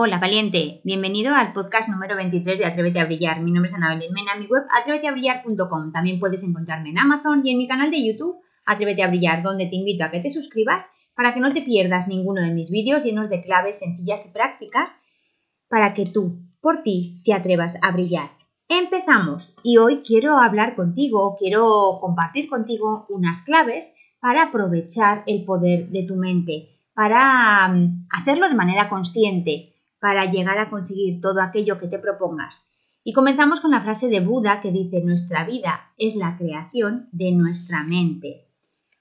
Hola, valiente. Bienvenido al podcast número 23 de Atrévete a Brillar. Mi nombre es Ana Belén Mena, mi web atréveteabrillar.com. También puedes encontrarme en Amazon y en mi canal de YouTube Atrévete a Brillar, donde te invito a que te suscribas para que no te pierdas ninguno de mis vídeos llenos de claves sencillas y prácticas para que tú, por ti, te atrevas a brillar. Empezamos y hoy quiero hablar contigo, quiero compartir contigo unas claves para aprovechar el poder de tu mente, para mm, hacerlo de manera consciente, para llegar a conseguir todo aquello que te propongas. Y comenzamos con la frase de Buda que dice, nuestra vida es la creación de nuestra mente.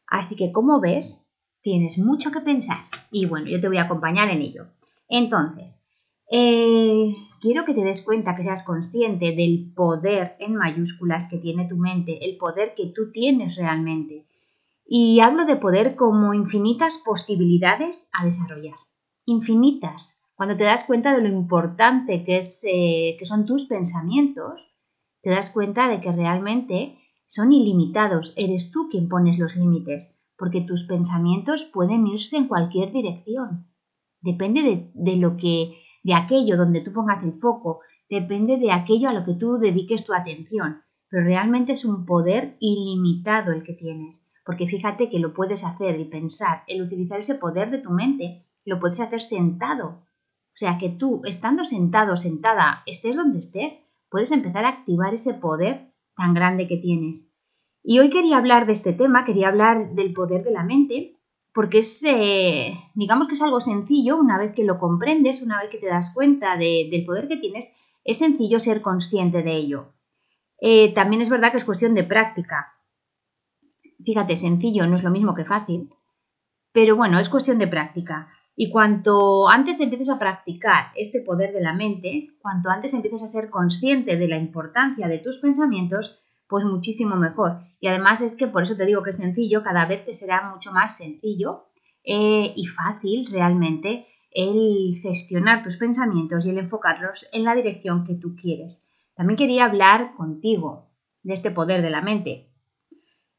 Así que, como ves, tienes mucho que pensar. Y bueno, yo te voy a acompañar en ello. Entonces, eh, quiero que te des cuenta, que seas consciente del poder en mayúsculas que tiene tu mente, el poder que tú tienes realmente. Y hablo de poder como infinitas posibilidades a desarrollar. Infinitas. Cuando te das cuenta de lo importante que, es, eh, que son tus pensamientos, te das cuenta de que realmente son ilimitados. Eres tú quien pones los límites, porque tus pensamientos pueden irse en cualquier dirección. Depende de, lo que, de aquello donde tú pongas el foco, depende de aquello a lo que tú dediques tu atención. Pero realmente es un poder ilimitado el que tienes, porque fíjate que lo puedes hacer y pensar, el utilizar ese poder de tu mente, lo puedes hacer sentado, o sea que tú, estando sentado, sentada, estés donde estés, puedes empezar a activar ese poder tan grande que tienes. Y hoy quería hablar de este tema, quería hablar del poder de la mente, porque es, eh, digamos que es algo sencillo, una vez que lo comprendes, una vez que te das cuenta del poder que tienes, es sencillo ser consciente de ello. Eh, también es verdad que es cuestión de práctica. Fíjate, sencillo no es lo mismo que fácil, pero bueno, es cuestión de práctica. Y cuanto antes empieces a practicar este poder de la mente, cuanto antes empieces a ser consciente de la importancia de tus pensamientos, pues muchísimo mejor. Y además es que por eso te digo que es sencillo, cada vez te será mucho más sencillo eh, y fácil realmente el gestionar tus pensamientos y el enfocarlos en la dirección que tú quieres. También quería hablar contigo de este poder de la mente,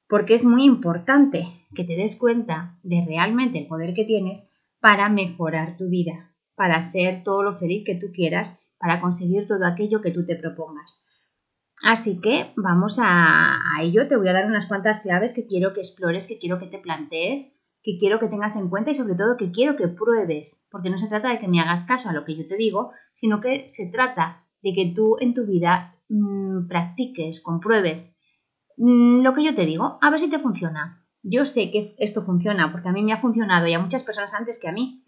porque es muy importante que te des cuenta de realmente el poder que tienes para mejorar tu vida, para ser todo lo feliz que tú quieras, para conseguir todo aquello que tú te propongas. Así que vamos a, ello. Te voy a dar unas cuantas claves que quiero que explores, que quiero que te plantees, que quiero que tengas en cuenta y sobre todo que quiero que pruebes, porque no se trata de que me hagas caso a lo que yo te digo, sino que se trata de que tú en tu vida mmm, practiques, compruebes mmm, lo que yo te digo, a ver si te funciona. Yo sé que esto funciona porque a mí me ha funcionado y a muchas personas antes que a mí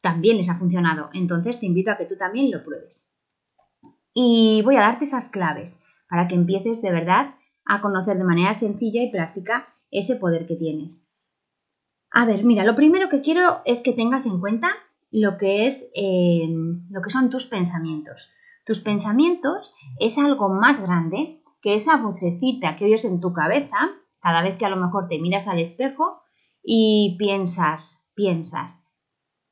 también les ha funcionado. Entonces te invito a que tú también lo pruebes. Y voy a darte esas claves para que empieces de verdad a conocer de manera sencilla y práctica ese poder que tienes. A ver, mira, lo primero que quiero es que tengas en cuenta lo que es eh, lo que son tus pensamientos. Tus pensamientos es algo más grande que esa vocecita que oyes en tu cabeza cada vez que a lo mejor te miras al espejo y piensas, piensas,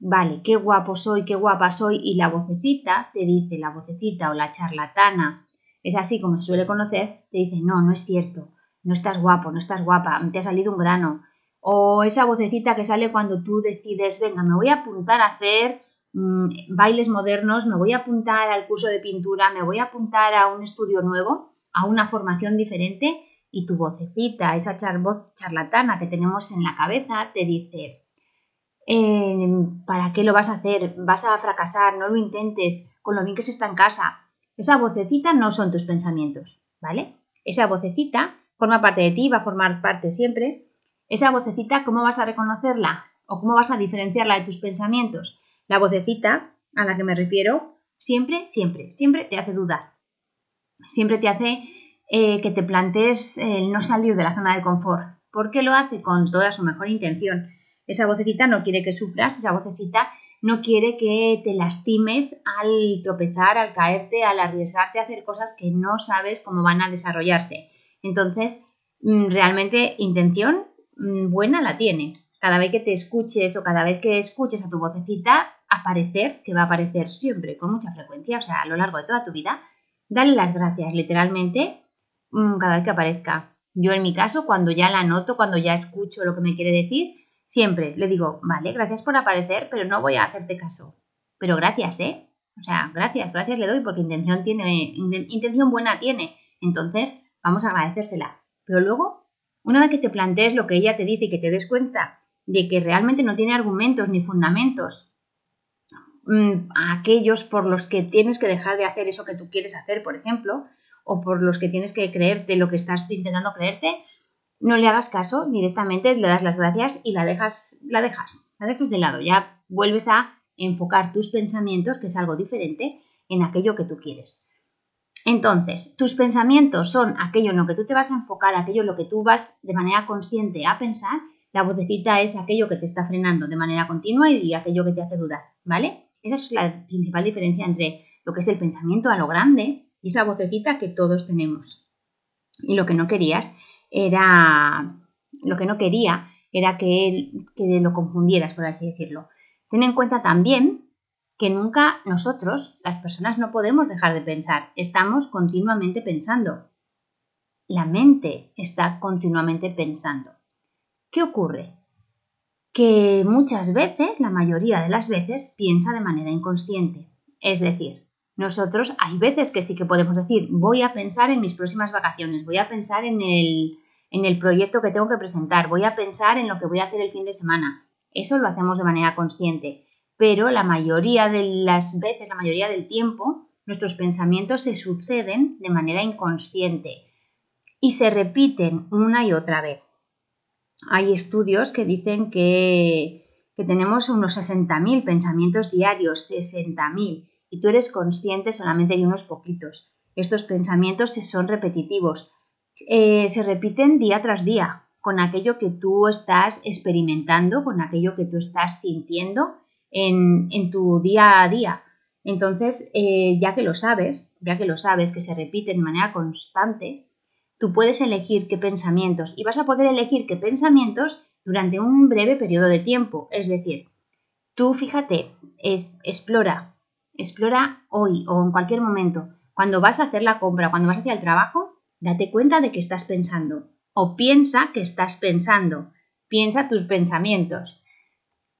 vale, qué guapo soy, qué guapa soy, y la vocecita te dice, la vocecita o la charlatana, es así como se suele conocer, te dice, no, no es cierto, no estás guapo, no estás guapa, te ha salido un grano. O esa vocecita que sale cuando tú decides, venga, me voy a apuntar a hacer mm, bailes modernos, me voy a apuntar al curso de pintura, me voy a apuntar a un estudio nuevo, a una formación diferente y tu vocecita, esa voz charlatana que tenemos en la cabeza, te dice, eh, ¿para qué lo vas a hacer? Vas a fracasar, no lo intentes, con lo bien que se está en casa. Esa vocecita no son tus pensamientos, ¿vale? Esa vocecita forma parte de ti, va a formar parte siempre. Esa vocecita, ¿cómo vas a reconocerla? ¿O cómo vas a diferenciarla de tus pensamientos? La vocecita a la que me refiero, siempre, siempre, siempre te hace dudar. Siempre te hace eh, que te plantees el no salir de la zona de confort, porque lo hace con toda su mejor intención. Esa vocecita no quiere que sufras, esa vocecita no quiere que te lastimes al tropezar, al caerte, al arriesgarte a hacer cosas que no sabes cómo van a desarrollarse. Entonces, mm, realmente intención mm, buena la tiene. Cada vez que te escuches o cada vez que escuches a tu vocecita aparecer, que va a aparecer siempre con mucha frecuencia, o sea, a lo largo de toda tu vida, dale las gracias literalmente cada vez que aparezca. Yo en mi caso, cuando ya la noto, cuando ya escucho lo que me quiere decir, siempre le digo, vale, gracias por aparecer, pero no voy a hacerte caso. pero gracias, ¿eh? O sea, gracias, gracias le doy porque intención tiene, intención buena tiene. Entonces, vamos a agradecérsela. Pero luego, una vez que te plantees lo que ella te dice y que te des cuenta de que realmente no tiene argumentos ni fundamentos mm, aquellos por los que tienes que dejar de hacer eso que tú quieres hacer, por ejemplo, o por los que tienes que creerte lo que estás intentando creerte, no le hagas caso directamente, le das las gracias y la dejas, la dejas, la dejas de lado. Ya vuelves a enfocar tus pensamientos, que es algo diferente, en aquello que tú quieres. Entonces, tus pensamientos son aquello en lo que tú te vas a enfocar, aquello en lo que tú vas de manera consciente a pensar. La vocecita es aquello que te está frenando de manera continua y aquello que te hace dudar, ¿vale? Esa es la principal diferencia entre lo que es el pensamiento a lo grande y esa vocecita que todos tenemos. Y lo que no querías era, lo que no quería era que, que lo confundieras, por así decirlo. Ten en cuenta también que nunca nosotros, las personas, no podemos dejar de pensar. Estamos continuamente pensando. La mente está continuamente pensando. ¿Qué ocurre? Que muchas veces, la mayoría de las veces, piensa de manera inconsciente. Es decir, nosotros hay veces que sí que podemos decir, voy a pensar en mis próximas vacaciones, voy a pensar en el, en el proyecto que tengo que presentar, voy a pensar en lo que voy a hacer el fin de semana. Eso lo hacemos de manera consciente pero la mayoría de las veces, la mayoría del tiempo, nuestros pensamientos se suceden de manera inconsciente y se repiten una y otra vez. Hay estudios que dicen que, que tenemos unos 60.000 pensamientos diarios, 60.000, y tú eres consciente solamente de unos poquitos. Estos pensamientos son repetitivos, eh, se repiten día tras día, con aquello que tú estás experimentando, con aquello que tú estás sintiendo en, tu día a día. Entonces, eh, ya que lo sabes, ya que lo sabes, que se repite de manera constante, tú puedes elegir qué pensamientos y vas a poder elegir qué pensamientos durante un breve periodo de tiempo. Es decir, tú fíjate, explora, explora hoy o en cualquier momento. Cuando vas a hacer la compra, cuando vas hacia el trabajo, date cuenta de que estás pensando o piensa que estás pensando. Piensa tus pensamientos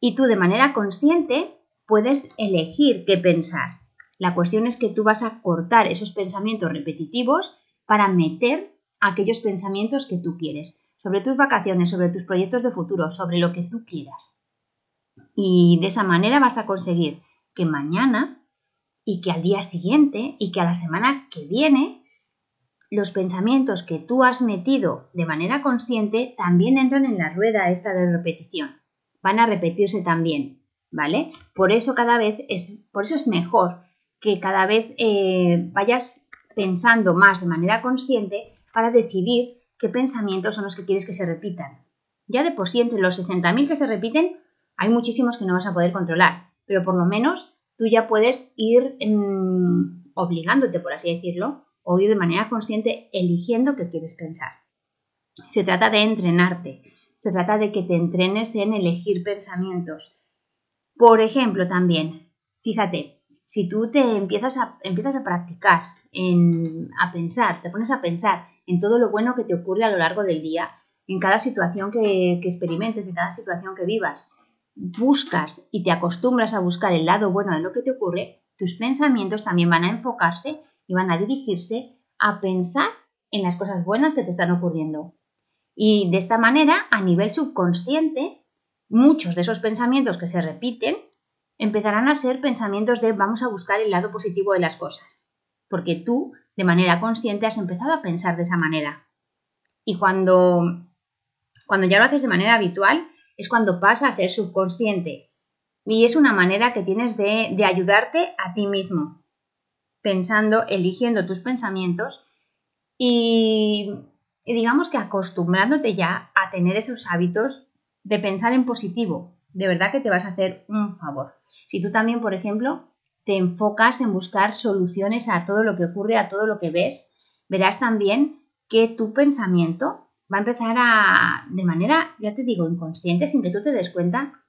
y tú de manera consciente puedes elegir qué pensar. La cuestión es que tú vas a cortar esos pensamientos repetitivos para meter aquellos pensamientos que tú quieres, sobre tus vacaciones, sobre tus proyectos de futuro, sobre lo que tú quieras. Y de esa manera vas a conseguir que mañana y que al día siguiente y que a la semana que viene los pensamientos que tú has metido de manera consciente también entran en la rueda esta de repetición van a repetirse también, ¿vale? Por eso cada vez es, por eso es mejor que cada vez eh, vayas pensando más de manera consciente para decidir qué pensamientos son los que quieres que se repitan. Ya de por sí, entre los 60.000 que se repiten, hay muchísimos que no vas a poder controlar, pero por lo menos tú ya puedes ir mm, obligándote, por así decirlo, o ir de manera consciente eligiendo qué quieres pensar. Se trata de entrenarte, se trata de que te entrenes en elegir pensamientos. Por ejemplo, también, fíjate, si tú te empiezas a, empiezas a practicar, en, a pensar, te pones a pensar en todo lo bueno que te ocurre a lo largo del día, en cada situación que, que experimentes, en cada situación que vivas, buscas y te acostumbras a buscar el lado bueno de lo que te ocurre, tus pensamientos también van a enfocarse y van a dirigirse a pensar en las cosas buenas que te están ocurriendo. Y de esta manera, a nivel subconsciente, muchos de esos pensamientos que se repiten empezarán a ser pensamientos de vamos a buscar el lado positivo de las cosas, porque tú, de manera consciente, has empezado a pensar de esa manera. Y cuando, cuando ya lo haces de manera habitual, es cuando pasa a ser subconsciente. Y es una manera que tienes de, de ayudarte a ti mismo, pensando, eligiendo tus pensamientos y y digamos que acostumbrándote ya a tener esos hábitos de pensar en positivo, de verdad que te vas a hacer un favor. Si tú también, por ejemplo, te enfocas en buscar soluciones a todo lo que ocurre, a todo lo que ves, verás también que tu pensamiento va a empezar a, de manera, ya te digo, inconsciente, sin que tú te des cuenta,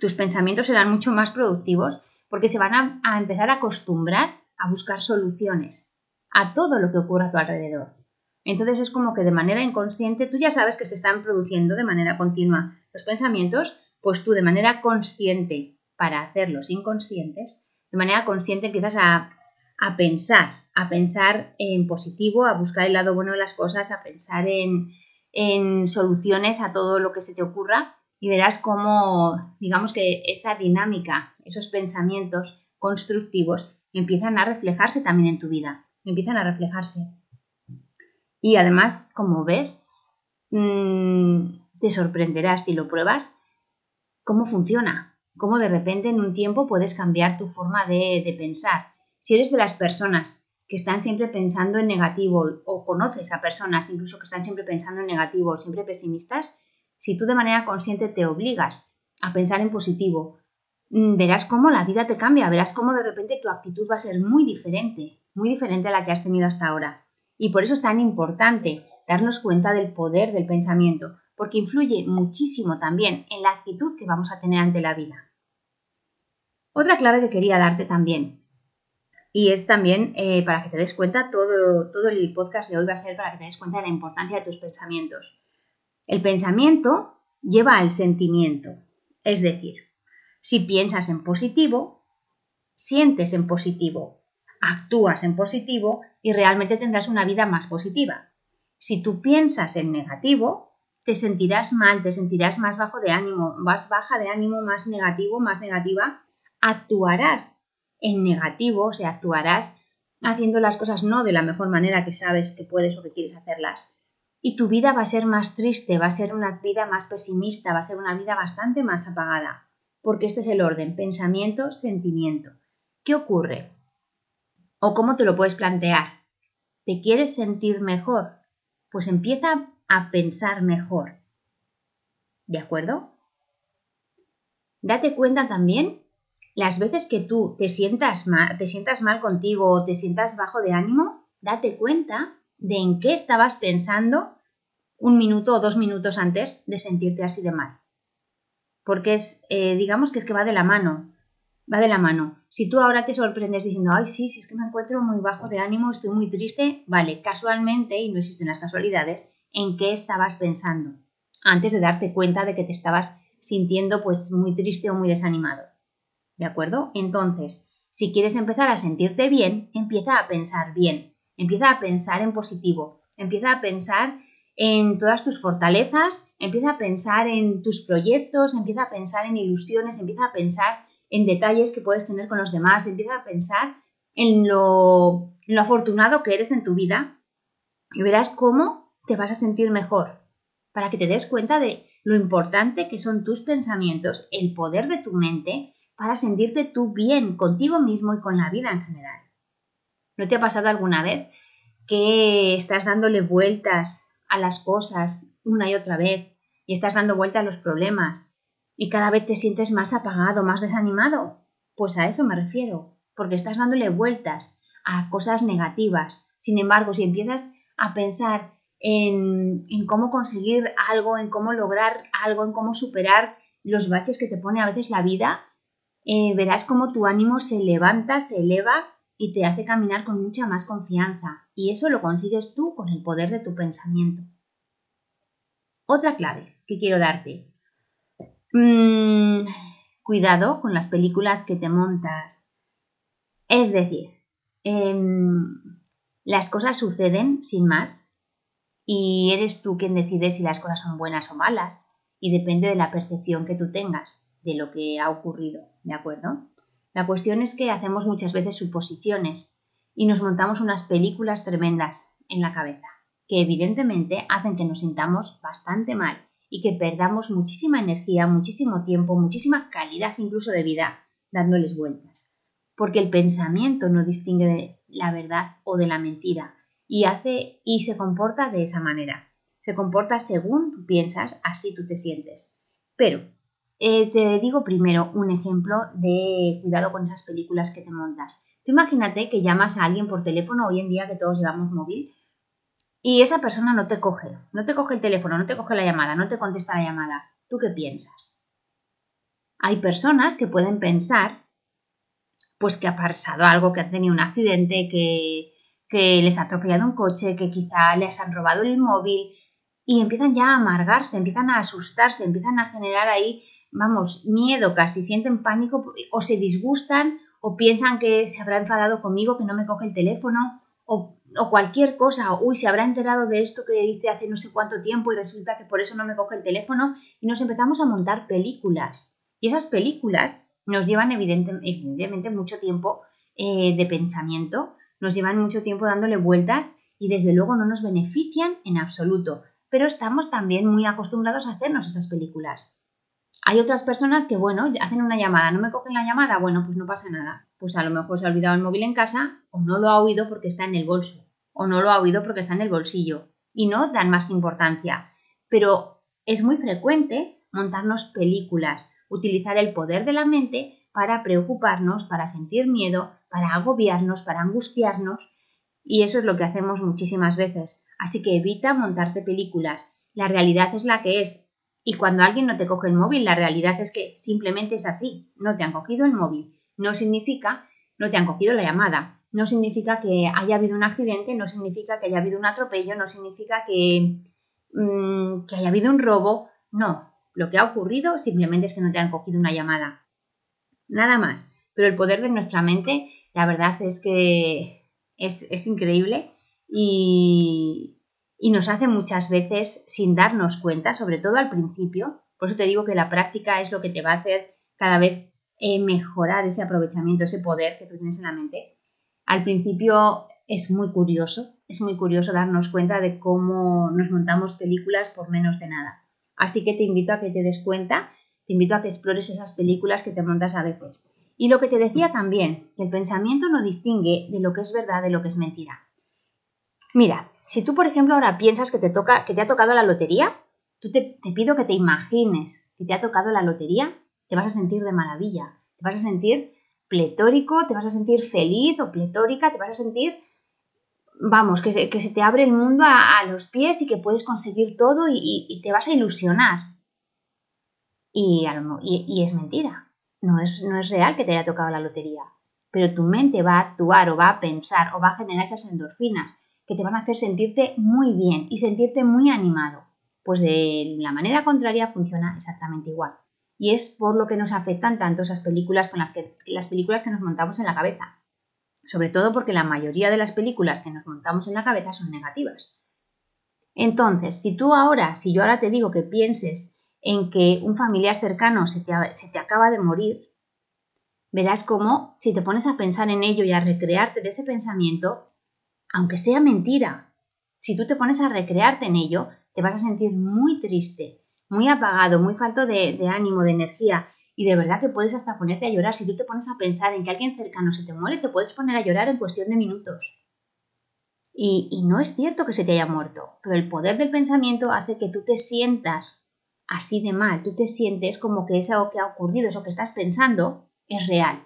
tus pensamientos serán mucho más productivos porque se van a, empezar a acostumbrar a buscar soluciones a todo lo que ocurre a tu alrededor. Entonces es como que de manera inconsciente tú ya sabes que se están produciendo de manera continua los pensamientos, pues tú de manera consciente para hacerlos inconscientes, de manera consciente empiezas a, a pensar, a pensar en positivo, a buscar el lado bueno de las cosas, a pensar en, en soluciones a todo lo que se te ocurra y verás cómo, digamos que esa dinámica, esos pensamientos constructivos empiezan a reflejarse también en tu vida, empiezan a reflejarse. Y además, como ves, mm, te sorprenderás si lo pruebas cómo funciona, cómo de repente en un tiempo puedes cambiar tu forma de, de pensar. Si eres de las personas que están siempre pensando en negativo o conoces a personas incluso que están siempre pensando en negativo, siempre pesimistas, si tú de manera consciente te obligas a pensar en positivo, mm, verás cómo la vida te cambia, verás cómo de repente tu actitud va a ser muy diferente, muy diferente a la que has tenido hasta ahora. Y por eso es tan importante darnos cuenta del poder del pensamiento, porque influye muchísimo también en la actitud que vamos a tener ante la vida. Otra clave que quería darte también, y es también eh, para que te des cuenta, todo, todo el podcast de hoy va a ser para que te des cuenta de la importancia de tus pensamientos. El pensamiento lleva al sentimiento, es decir, si piensas en positivo, sientes en positivo, actúas en positivo y realmente tendrás una vida más positiva. Si tú piensas en negativo, te sentirás mal, te sentirás más bajo de ánimo, más baja de ánimo, más negativo, más negativa, actuarás en negativo, o sea, actuarás haciendo las cosas no de la mejor manera que sabes que puedes o que quieres hacerlas y tu vida va a ser más triste, va a ser una vida más pesimista, va a ser una vida bastante más apagada, porque este es el orden, pensamiento, sentimiento. ¿Qué ocurre? ¿O cómo te lo puedes plantear? ¿Te quieres sentir mejor? Pues empieza a pensar mejor. ¿De acuerdo? Date cuenta también las veces que tú te sientas mal, te sientas mal contigo o te sientas bajo de ánimo, date cuenta de en qué estabas pensando un minuto o dos minutos antes de sentirte así de mal. Porque es, eh, digamos que es que va de la mano, va de la mano. Si tú ahora te sorprendes diciendo, ay, sí, si es que me encuentro muy bajo de ánimo, estoy muy triste, vale, casualmente, y no existen las casualidades, ¿en qué estabas pensando? Antes de darte cuenta de que te estabas sintiendo pues muy triste o muy desanimado. ¿De acuerdo? Entonces, si quieres empezar a sentirte bien, empieza a pensar bien. Empieza a pensar en positivo, empieza a pensar en todas tus fortalezas, empieza a pensar en tus proyectos, empieza a pensar en ilusiones, empieza a pensar en detalles que puedes tener con los demás, empieza a pensar en lo, afortunado que eres en tu vida y verás cómo te vas a sentir mejor para que te des cuenta de lo importante que son tus pensamientos, el poder de tu mente para sentirte tú bien contigo mismo y con la vida en general. ¿No te ha pasado alguna vez que estás dándole vueltas a las cosas una y otra vez y estás dando vueltas a los problemas y cada vez te sientes más apagado, más desanimado? Pues a eso me refiero, porque estás dándole vueltas a cosas negativas. Sin embargo, si empiezas a pensar en, en cómo conseguir algo, en cómo lograr algo, en cómo superar los baches que te pone a veces la vida, eh, verás cómo tu ánimo se levanta, se eleva y te hace caminar con mucha más confianza. Y eso lo consigues tú con el poder de tu pensamiento. Otra clave que quiero darte. Mm, cuidado con las películas que te montas. Es decir, em, las cosas suceden sin más y eres tú quien decide si las cosas son buenas o malas y depende de la percepción que tú tengas de lo que ha ocurrido, ¿de acuerdo? La cuestión es que hacemos muchas veces suposiciones y nos montamos unas películas tremendas en la cabeza, que evidentemente hacen que nos sintamos bastante mal y que perdamos muchísima energía, muchísimo tiempo, muchísima calidad incluso de vida dándoles vueltas. Porque el pensamiento no distingue de la verdad o de la mentira y hace y se comporta de esa manera. Se comporta según tú piensas, así tú te sientes. Pero eh, te digo primero un ejemplo de cuidado con esas películas que te montas. Tú imagínate que llamas a alguien por teléfono hoy en día que todos llevamos móvil y esa persona no te coge, no te coge el teléfono, no te coge la llamada, no te contesta la llamada. ¿Tú qué piensas? Hay personas que pueden pensar pues que ha pasado algo, que han tenido un accidente, que, que les ha atropellado un coche, que quizá les han robado el móvil y empiezan ya a amargarse, empiezan a asustarse, empiezan a generar ahí, vamos, miedo casi, sienten pánico o se disgustan o piensan que se habrá enfadado conmigo, que no me coge el teléfono o, o cualquier cosa, uy, se habrá enterado de esto que hice hace no sé cuánto tiempo y resulta que por eso no me coge el teléfono y nos empezamos a montar películas. Y esas películas nos llevan evidentemente mucho tiempo eh, de pensamiento, nos llevan mucho tiempo dándole vueltas y desde luego no nos benefician en absoluto, pero estamos también muy acostumbrados a hacernos esas películas. Hay otras personas que, bueno, hacen una llamada, no me cogen la llamada, bueno, pues no pasa nada. Pues a lo mejor se ha olvidado el móvil en casa o no lo ha oído porque está en el bolso o no lo ha oído porque está en el bolsillo y no dan más importancia. Pero es muy frecuente montarnos películas, utilizar el poder de la mente para preocuparnos, para sentir miedo, para agobiarnos, para angustiarnos y eso es lo que hacemos muchísimas veces. Así que evita montarte películas. La realidad es la que es. Y cuando alguien no te coge el móvil, la realidad es que simplemente es así. No te han cogido el móvil. No significa, no te han cogido la llamada. No significa que haya habido un accidente, no significa que haya habido un atropello, no significa que, mm, que haya habido un robo. No, lo que ha ocurrido simplemente es que no te han cogido una llamada. Nada más. Pero el poder de nuestra mente, la verdad es que es, increíble y, nos hace muchas veces sin darnos cuenta, sobre todo al principio. Por eso te digo que la práctica es lo que te va a hacer cada vez eh, mejorar ese aprovechamiento, ese poder que tú tienes en la mente. Al principio es muy curioso, es muy curioso darnos cuenta de cómo nos montamos películas por menos de nada. Así que te invito a que te des cuenta, te invito a que explores esas películas que te montas a veces. Y lo que te decía también, que el pensamiento no distingue de lo que es verdad de lo que es mentira. Mira, si tú, por ejemplo, ahora piensas que te, toca, que te ha tocado la lotería, tú te, te pido que te imagines que te ha tocado la lotería, te vas a sentir de maravilla, te vas a sentir pletórico, te vas a sentir feliz o pletórica, te vas a sentir, vamos, que se, que se te abre el mundo a, los pies y que puedes conseguir todo y, te vas a ilusionar. y, y es mentira. No es, no es real que te haya tocado la lotería, pero tu mente va a actuar o va a pensar o va a generar esas endorfinas que te van a hacer sentirte muy bien y sentirte muy animado. Pues de la manera contraria funciona exactamente igual. Y es por lo que nos afectan tanto esas películas con las que las películas que nos montamos en la cabeza. Sobre todo porque la mayoría de las películas que nos montamos en la cabeza son negativas. Entonces, si tú ahora, si yo ahora te digo que pienses en que un familiar cercano se te, acaba de morir, verás cómo si te pones a pensar en ello y a recrearte de ese pensamiento, aunque sea mentira, si tú te pones a recrearte en ello, te vas a sentir muy triste, muy apagado, muy falto de, ánimo, de energía. Y de verdad que puedes hasta ponerte a llorar. Si tú te pones a pensar en que alguien cercano se te muere, te puedes poner a llorar en cuestión de minutos. Y, y no es cierto que se te haya muerto, pero el poder del pensamiento hace que tú te sientas así de mal, tú te sientes como que eso que ha ocurrido, eso que estás pensando, es real.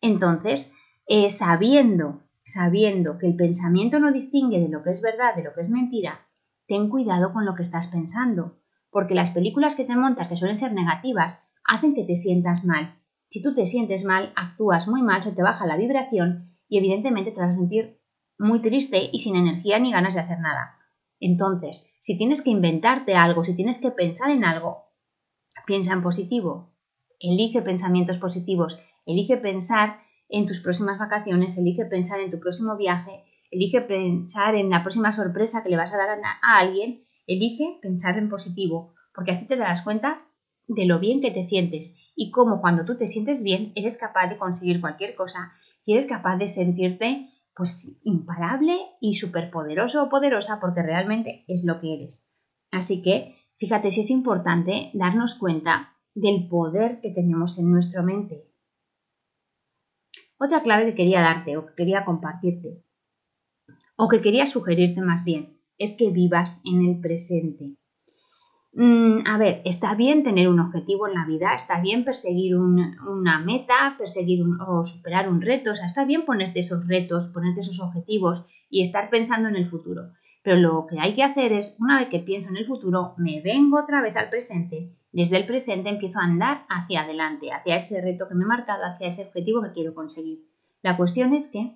Entonces, eh, sabiendo, sabiendo que el pensamiento no distingue de lo que es verdad, de lo que es mentira, ten cuidado con lo que estás pensando, porque las películas que te montas, que suelen ser negativas, hacen que te sientas mal. Si tú te sientes mal, actúas muy mal, se te baja la vibración y evidentemente te vas a sentir muy triste y sin energía ni ganas de hacer nada. Entonces, si tienes que inventarte algo, si tienes que pensar en algo, piensa en positivo. Elige pensamientos positivos. Elige pensar en tus próximas vacaciones, elige pensar en tu próximo viaje, elige pensar en la próxima sorpresa que le vas a dar a alguien, elige pensar en positivo, porque así te darás cuenta de lo bien que te sientes y cómo cuando tú te sientes bien eres capaz de conseguir cualquier cosa y eres capaz de sentirte pues imparable y superpoderoso o poderosa porque realmente es lo que eres. Así que fíjate si es importante darnos cuenta del poder que tenemos en nuestra mente. Otra clave que quería darte o que quería compartirte o que quería sugerirte más bien es que vivas en el presente. Mm, a ver, está bien tener un objetivo en la vida, está bien perseguir una meta, perseguir o superar un reto, o sea, está bien ponerte esos retos, ponerte esos objetivos y estar pensando en el futuro. Pero lo que hay que hacer es, una vez que pienso en el futuro, me vengo otra vez al presente. Desde el presente empiezo a andar hacia adelante, hacia ese reto que me he marcado, hacia ese objetivo que quiero conseguir. La cuestión es que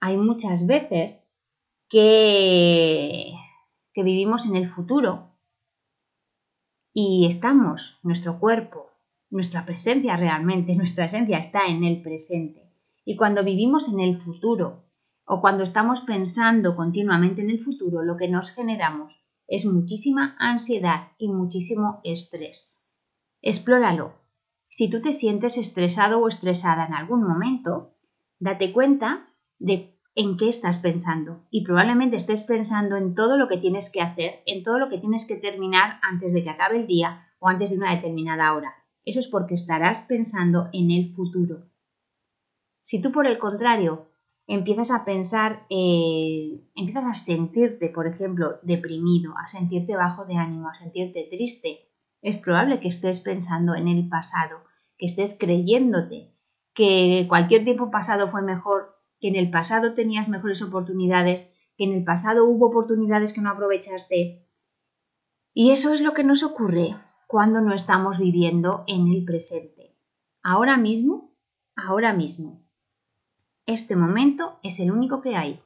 hay muchas veces que que vivimos en el futuro y estamos, nuestro cuerpo, nuestra presencia realmente, nuestra esencia está en el presente. Y cuando vivimos en el futuro o cuando estamos pensando continuamente en el futuro, lo que nos generamos es muchísima ansiedad y muchísimo estrés. Explóralo. Si tú te sientes estresado o estresada en algún momento, date cuenta de en qué estás pensando y probablemente estés pensando en todo lo que tienes que hacer, en todo lo que tienes que terminar antes de que acabe el día o antes de una determinada hora. Eso es porque estarás pensando en el futuro. Si tú por el contrario empiezas a pensar, eh, empiezas a sentirte, por ejemplo, deprimido, a sentirte bajo de ánimo, a sentirte triste, es probable que estés pensando en el pasado, que estés creyéndote que cualquier tiempo pasado fue mejor, que en el pasado tenías mejores oportunidades, que en el pasado hubo oportunidades que no aprovechaste. Y eso es lo que nos ocurre cuando no estamos viviendo en el presente. Ahora mismo, ahora mismo. Este momento es el único que hay.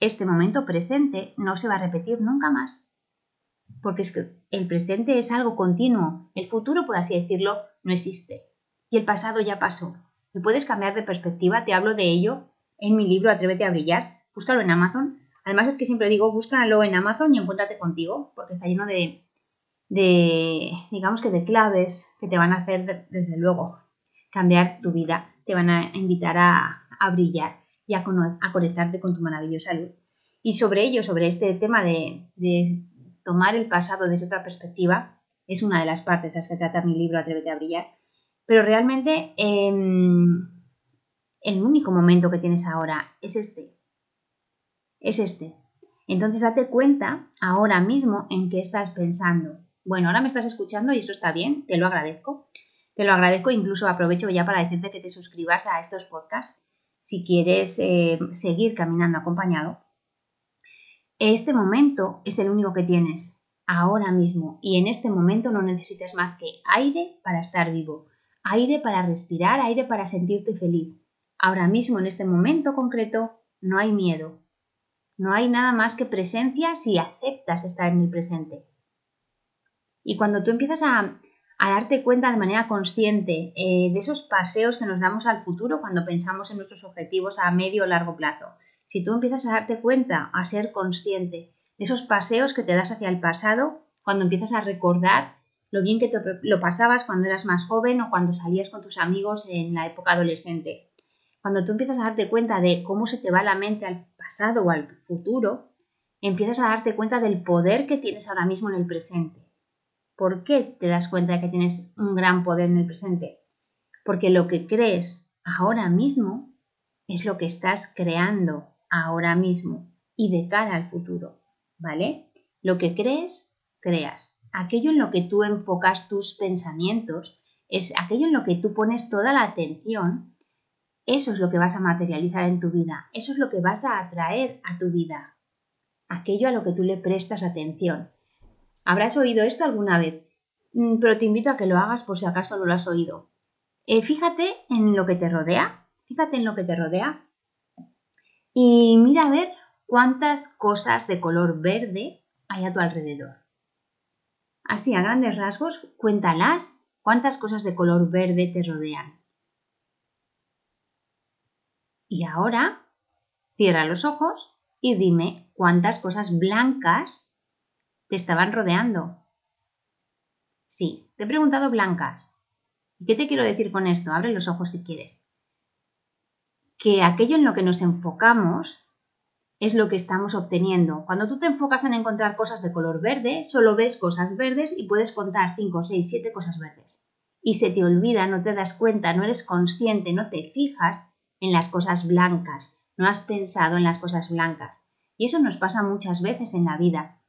Este momento presente no se va a repetir nunca más. Porque es que el presente es algo continuo. El futuro, por así decirlo, no existe. Y el pasado ya pasó. Y puedes cambiar de perspectiva, te hablo de ello en mi libro Atrévete a brillar. Búscalo en Amazon. Además es que siempre digo, búscalo en Amazon y encuéntrate contigo, porque está lleno de, de digamos que de claves que te van a hacer, desde luego, cambiar tu vida. Te van a invitar a, a brillar y a, conectarte con tu maravillosa luz. Y sobre ello, sobre este tema de, tomar el pasado desde otra perspectiva, es una de las partes a las que trata mi libro Atrévete a brillar. Pero realmente em, el único momento que tienes ahora es este. Es este. Entonces date cuenta ahora mismo en qué estás pensando. Bueno, ahora me estás escuchando y eso está bien, te lo agradezco. Te lo agradezco, incluso aprovecho ya para decirte que te suscribas a estos podcasts si quieres eh, seguir caminando acompañado, este momento es el único que tienes ahora mismo y en este momento no necesitas más que aire para estar vivo, aire para respirar, aire para sentirte feliz. Ahora mismo, en este momento concreto, no hay miedo, no hay nada más que presencia si aceptas estar en el presente. Y cuando tú empiezas a, darte cuenta de manera consciente eh, de esos paseos que nos damos al futuro cuando pensamos en nuestros objetivos a medio o largo plazo. Si tú empiezas a darte cuenta, a ser consciente de esos paseos que te das hacia el pasado, cuando empiezas a recordar lo bien que te lo pasabas cuando eras más joven o cuando salías con tus amigos en la época adolescente. Cuando tú empiezas a darte cuenta de cómo se te va la mente al pasado o al futuro, empiezas a darte cuenta del poder que tienes ahora mismo en el presente ¿Por qué te das cuenta de que tienes un gran poder en el presente? Porque lo que crees ahora mismo es lo que estás creando ahora mismo y de cara al futuro, ¿vale? Lo que crees, creas. Aquello en lo que tú enfocas tus pensamientos, es aquello en lo que tú pones toda la atención, eso es lo que vas a materializar en tu vida, eso es lo que vas a atraer a tu vida, aquello a lo que tú le prestas atención. Habrás oído esto alguna vez, mm, pero te invito a que lo hagas por si acaso no lo has oído. Eh, fíjate en lo que te rodea, fíjate en lo que te rodea y mira a ver cuántas cosas de color verde hay a tu alrededor. Así, a grandes rasgos, cuéntalas cuántas cosas de color verde te rodean. Y ahora, cierra los ojos y dime cuántas cosas blancas te estaban rodeando. Sí, te he preguntado blancas. ¿Y qué te quiero decir con esto? Abre los ojos si quieres. Que aquello en lo que nos enfocamos es lo que estamos obteniendo. Cuando tú te enfocas en encontrar cosas de color verde, solo ves cosas verdes y puedes contar 5, 6, 7 cosas verdes. Y se te olvida, no te das cuenta, no eres consciente, no te fijas en las cosas blancas, no has pensado en las cosas blancas. Y eso nos pasa muchas veces en la vida.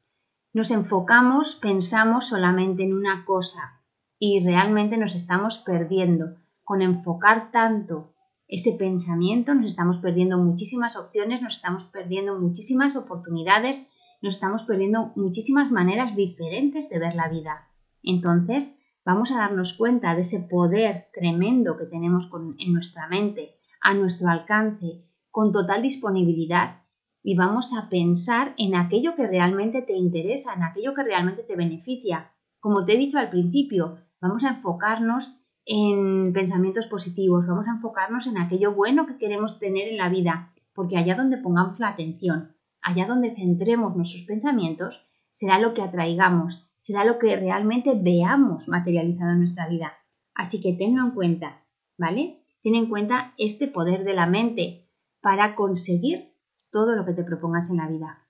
Nos enfocamos, pensamos solamente en una cosa y realmente nos estamos perdiendo. Con enfocar tanto ese pensamiento nos estamos perdiendo muchísimas opciones, nos estamos perdiendo muchísimas oportunidades, nos estamos perdiendo muchísimas maneras diferentes de ver la vida. Entonces, vamos a darnos cuenta de ese poder tremendo que tenemos en nuestra mente, a nuestro alcance, con total disponibilidad y vamos a pensar en aquello que realmente te interesa, en aquello que realmente te beneficia. Como te he dicho al principio, vamos a enfocarnos en pensamientos positivos, vamos a enfocarnos en aquello bueno que queremos tener en la vida, porque allá donde pongamos la atención, allá donde centremos nuestros pensamientos, será lo que atraigamos, será lo que realmente veamos materializado en nuestra vida. Así que tenlo en cuenta, ¿vale? Ten en cuenta este poder de la mente para conseguir todo lo que te propongas en la vida.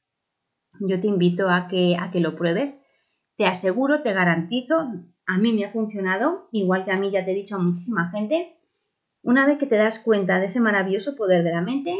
Yo te invito a que, a que lo pruebes. Te aseguro, te garantizo, a mí me ha funcionado, igual que a mí ya te he dicho a muchísima gente. Una vez que te das cuenta de ese maravilloso poder de la mente,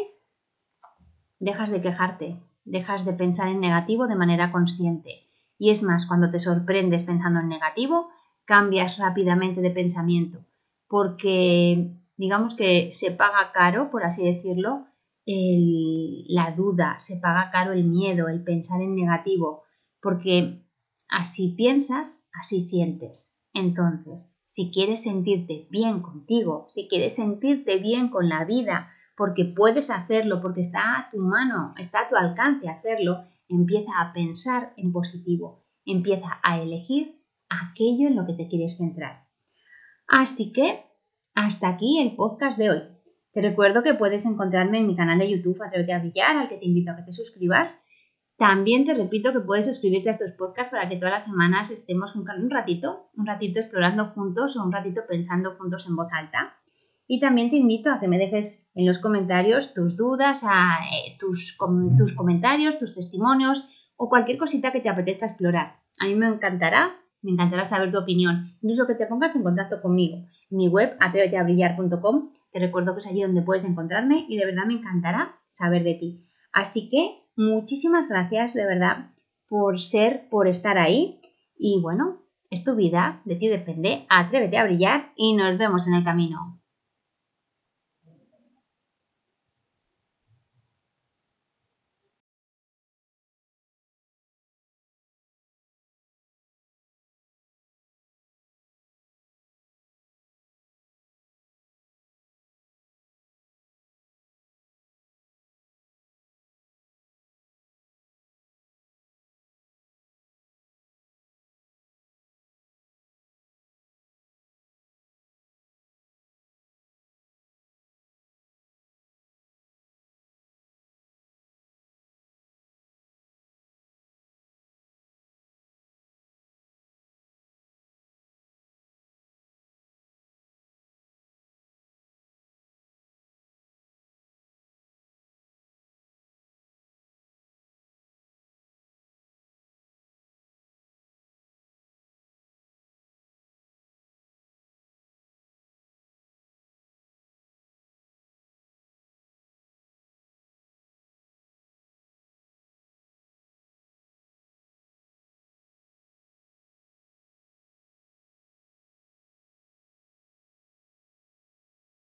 dejas de quejarte, dejas de pensar en negativo de manera consciente. Y es más, cuando te sorprendes pensando en negativo, cambias rápidamente de pensamiento, porque digamos que se paga caro, por así decirlo, la duda, se paga caro el miedo, el pensar en negativo, porque así piensas, así sientes. Entonces, si quieres sentirte bien contigo, si quieres sentirte bien con la vida, porque puedes hacerlo, porque está a tu mano, está a tu alcance hacerlo, empieza a pensar en positivo, empieza a elegir aquello en lo que te quieres centrar. Así que hasta aquí el podcast de hoy. Te recuerdo que puedes encontrarme en mi canal de YouTube Atrévete a Brillar, al que te invito a que te suscribas. También te repito que puedes suscribirte a estos podcasts para que todas las semanas estemos un, ratito, un ratito explorando juntos o un ratito pensando juntos en voz alta. Y también te invito a que me dejes en los comentarios tus dudas, eh, tus, tus comentarios, tus testimonios o cualquier cosita que te apetezca explorar. A mí me encantará, me encantará saber tu opinión, incluso que te pongas en contacto conmigo mi web atreveteabrillar.com. Te recuerdo que es allí donde puedes encontrarme y de verdad me encantará saber de ti. Así que muchísimas gracias de verdad por ser, por estar ahí y bueno, es tu vida, de ti depende. Atrévete a brillar y nos vemos en el camino.